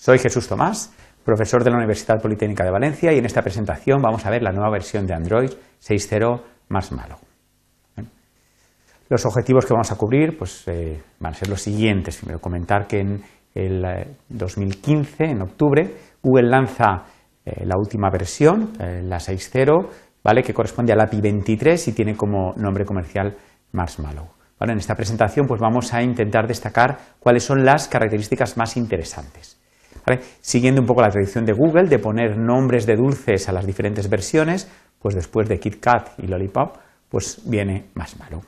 Soy Jesús Tomás, profesor de la Universidad Politécnica de Valencia y en esta presentación vamos a ver la nueva versión de Android 6.0 Marshmallow. Los objetivos que vamos a cubrir pues, eh, van a ser los siguientes. Primero, comentar que en el 2015, eh, en octubre, Google lanza eh, la última versión, la 6.0, ¿vale? que corresponde al API 23 y tiene como nombre comercial Marshmallow. en esta presentación pues, vamos a intentar destacar cuáles son las características más interesantes. Siguiendo un poco la tradición de Google de poner nombres de dulces a las diferentes versiones, pues después de KitKat y Lollipop, pues viene Marshmallow.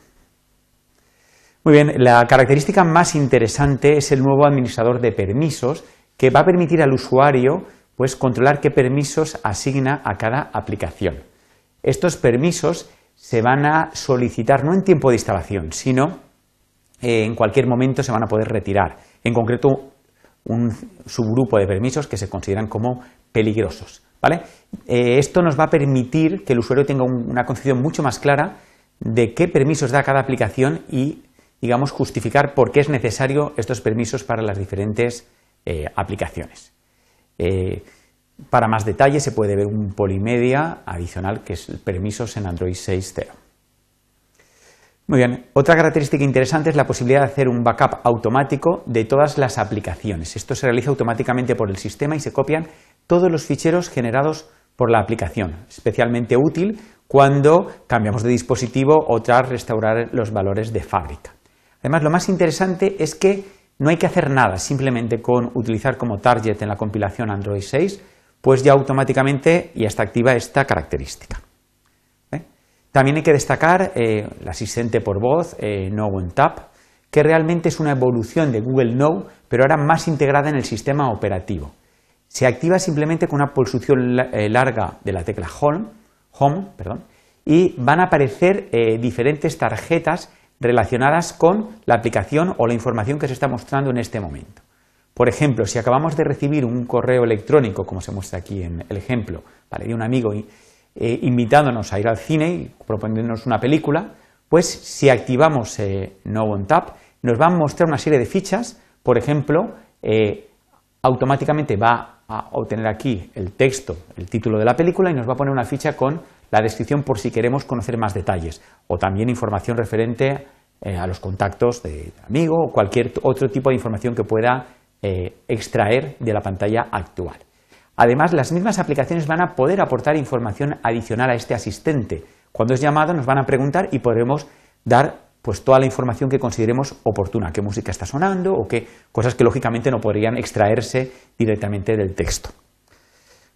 Muy bien, la característica más interesante es el nuevo administrador de permisos que va a permitir al usuario pues, controlar qué permisos asigna a cada aplicación. Estos permisos se van a solicitar no en tiempo de instalación, sino eh, en cualquier momento se van a poder retirar. En concreto, un subgrupo de permisos que se consideran como peligrosos. ¿vale? Eh, esto nos va a permitir que el usuario tenga una concepción mucho más clara de qué permisos da cada aplicación y digamos, justificar por qué es necesario estos permisos para las diferentes eh, aplicaciones. Eh, para más detalles se puede ver un polimedia adicional que es permisos en Android 6.0. Muy bien, otra característica interesante es la posibilidad de hacer un backup automático de todas las aplicaciones. Esto se realiza automáticamente por el sistema y se copian todos los ficheros generados por la aplicación, especialmente útil cuando cambiamos de dispositivo o tras restaurar los valores de fábrica. Además, lo más interesante es que no hay que hacer nada, simplemente con utilizar como target en la compilación Android 6, pues ya automáticamente ya está activa esta característica. ¿Eh? También hay que destacar eh, el asistente por voz, eh, No One Tap, que realmente es una evolución de Google No, pero ahora más integrada en el sistema operativo. Se activa simplemente con una pulsación larga de la tecla Home, home perdón, y van a aparecer diferentes tarjetas relacionadas con la aplicación o la información que se está mostrando en este momento. Por ejemplo, si acabamos de recibir un correo electrónico, como se muestra aquí en el ejemplo, de un amigo eh, invitándonos a ir al cine y proponiéndonos una película, pues si activamos eh, No One Tap, nos va a mostrar una serie de fichas, por ejemplo, eh, automáticamente va a obtener aquí el texto, el título de la película y nos va a poner una ficha con la descripción por si queremos conocer más detalles o también información referente eh, a los contactos de amigo o cualquier otro tipo de información que pueda extraer de la pantalla actual. Además, las mismas aplicaciones van a poder aportar información adicional a este asistente. Cuando es llamado nos van a preguntar y podremos dar pues toda la información que consideremos oportuna, qué música está sonando o qué cosas que lógicamente no podrían extraerse directamente del texto.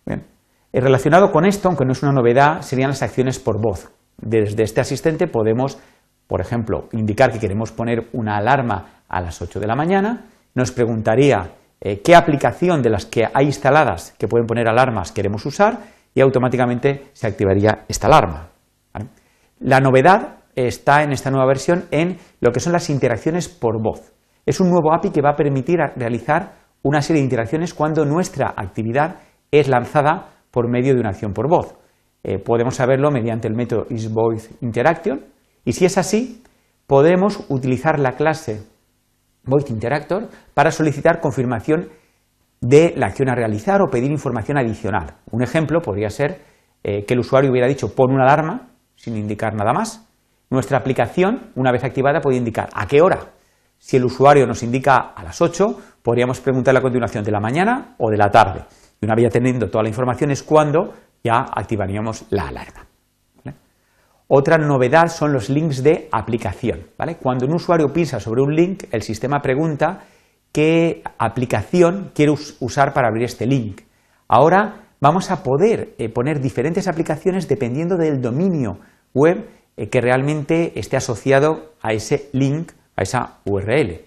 Bien. Eh, relacionado con esto, aunque no es una novedad, serían las acciones por voz. Desde este asistente podemos, por ejemplo, indicar que queremos poner una alarma a las 8 de la mañana, nos preguntaría eh, qué aplicación de las que hay instaladas que pueden poner alarmas queremos usar y automáticamente se activaría esta alarma. La novedad está en esta nueva versión en lo que son las interacciones por voz. Es un nuevo API que va a permitir realizar una serie de interacciones cuando nuestra actividad es lanzada por medio de una acción por voz. Eh, podemos saberlo mediante el método isVoiceInteraction y si es así, podemos utilizar la clase VoiceInteractor para solicitar confirmación de la acción a realizar o pedir información adicional. Un ejemplo podría ser eh, que el usuario hubiera dicho pon una alarma sin indicar nada más nuestra aplicación, una vez activada, puede indicar a qué hora. Si el usuario nos indica a las 8, podríamos preguntarle a continuación de la mañana o de la tarde. Y una vez ya teniendo toda la información es cuando ya activaríamos la alarma. Otra novedad son los links de aplicación. Cuando un usuario piensa sobre un link, el sistema pregunta qué aplicación quiere usar para abrir este link. Ahora vamos a poder eh, poner diferentes aplicaciones dependiendo del dominio web eh, que realmente esté asociado a ese link, a esa URL.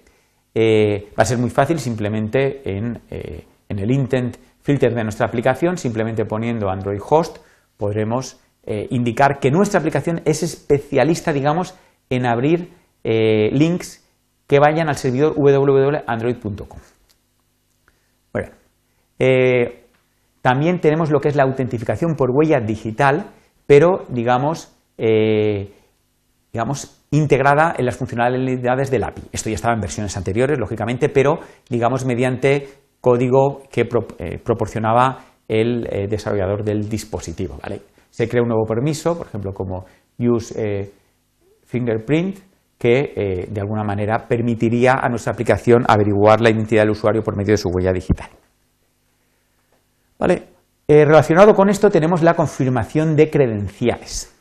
Eh, va a ser muy fácil simplemente en, en, el intent filter de nuestra aplicación, simplemente poniendo Android host, podremos indicar que nuestra aplicación es especialista, digamos, en abrir links que vayan al servidor www.android.com. Bueno, también tenemos lo que es la autentificación por huella digital, pero digamos eh, digamos, integrada en las funcionalidades del API. Esto ya estaba en versiones anteriores, lógicamente, pero digamos mediante código que proporcionaba el desarrollador del dispositivo. Se crea un nuevo permiso, por ejemplo, como use fingerprint, que de alguna manera permitiría a nuestra aplicación averiguar la identidad del usuario por medio de su huella digital. ¿Vale? Eh, relacionado con esto tenemos la confirmación de credenciales.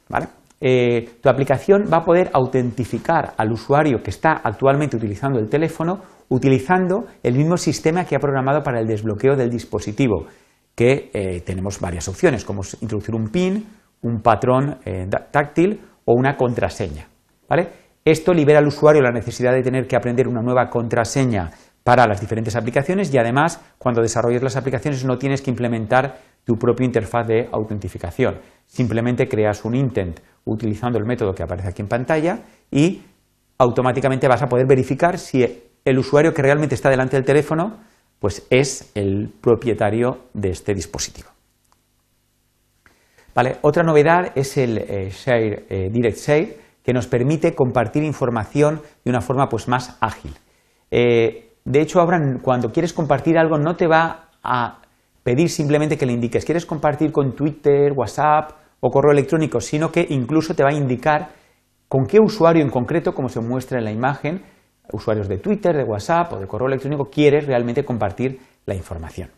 Eh, tu aplicación va a poder autentificar al usuario que está actualmente utilizando el teléfono utilizando el mismo sistema que ha programado para el desbloqueo del dispositivo, que eh, tenemos varias opciones, como introducir un PIN, un patrón táctil o una contraseña. Esto libera al usuario la necesidad de tener que aprender una nueva contraseña para las diferentes aplicaciones y además cuando desarrolles las aplicaciones no tienes que implementar tu propia interfaz de autentificación. Simplemente creas un intent utilizando el método que aparece aquí en pantalla y automáticamente vas a poder verificar si el usuario que realmente está delante del teléfono pues es el propietario de este dispositivo. Vale, otra novedad es el eh, Share, eh, Direct Share que nos permite compartir información de una forma pues, más ágil. Eh, de hecho, ahora cuando quieres compartir algo no te va a pedir simplemente que le indiques, quieres compartir con Twitter, WhatsApp o correo electrónico, sino que incluso te va a indicar con qué usuario en concreto, como se muestra en la imagen, usuarios de Twitter, de WhatsApp o de correo electrónico, quieres realmente compartir la información.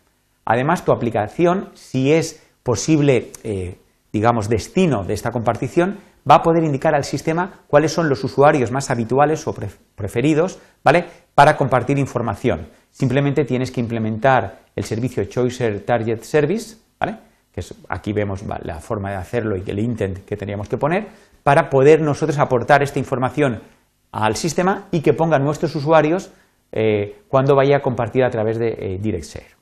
Además, tu aplicación, si es posible, eh, digamos, destino de esta compartición, va a poder indicar al sistema cuáles son los usuarios más habituales o preferidos ¿vale? para compartir información. Simplemente tienes que implementar el servicio Choicer Target Service, ¿vale? que aquí vemos la forma de hacerlo y el intent que teníamos que poner, para poder nosotros aportar esta información al sistema y que ponga nuestros usuarios eh, cuando vaya a compartir a través de eh, DirectShare.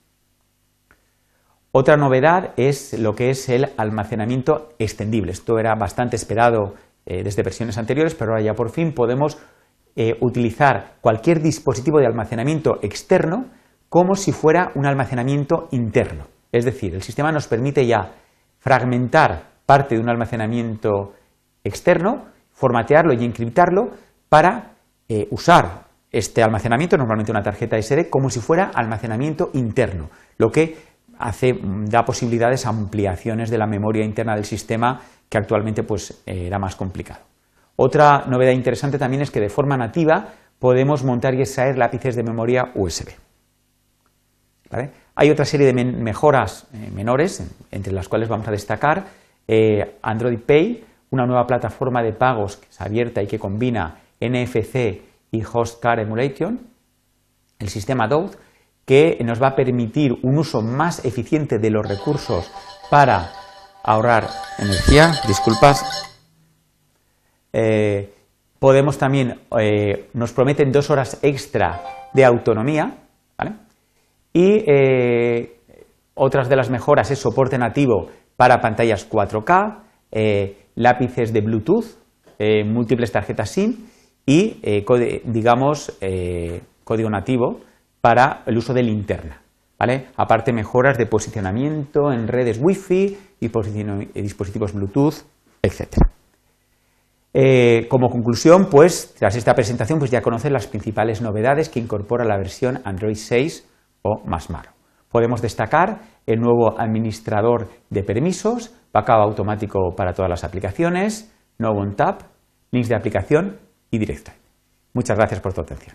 Otra novedad es lo que es el almacenamiento extendible. Esto era bastante esperado eh, desde versiones anteriores, pero ahora ya por fin podemos utilizar cualquier dispositivo de almacenamiento externo como si fuera un almacenamiento interno. Es decir, el sistema nos permite ya fragmentar parte de un almacenamiento externo, formatearlo y encriptarlo para eh, usar este almacenamiento, normalmente una tarjeta SD, como si fuera almacenamiento interno, lo que hace, da posibilidades a ampliaciones de la memoria interna del sistema que actualmente pues, eh, era más complicado. Otra novedad interesante también es que de forma nativa podemos montar y extraer lápices de memoria USB. Hay otra serie de mejoras eh, menores, entre las cuales vamos a destacar Android Pay, una nueva plataforma de pagos que es abierta y que combina NFC y Host Card Emulation, el sistema DOUD, que nos va a permitir un uso más eficiente de los recursos para ahorrar energía. Disculpas. Eh, podemos también, eh, nos prometen dos horas extra de autonomía. Y eh, otras de las mejoras es soporte nativo para pantallas 4K, lápices de Bluetooth, múltiples tarjetas SIM y, digamos, código nativo para el uso de linterna. ¿vale? Aparte, mejoras de posicionamiento en redes Wi-Fi y dispositivos Bluetooth, etc. Eh, como conclusión, pues, tras esta presentación, pues ya conocen las principales novedades que incorpora la versión Android 6 o más malo. Podemos destacar el nuevo administrador de permisos, backup automático para todas las aplicaciones, no one tap, links de aplicación y directo. Muchas gracias por tu atención.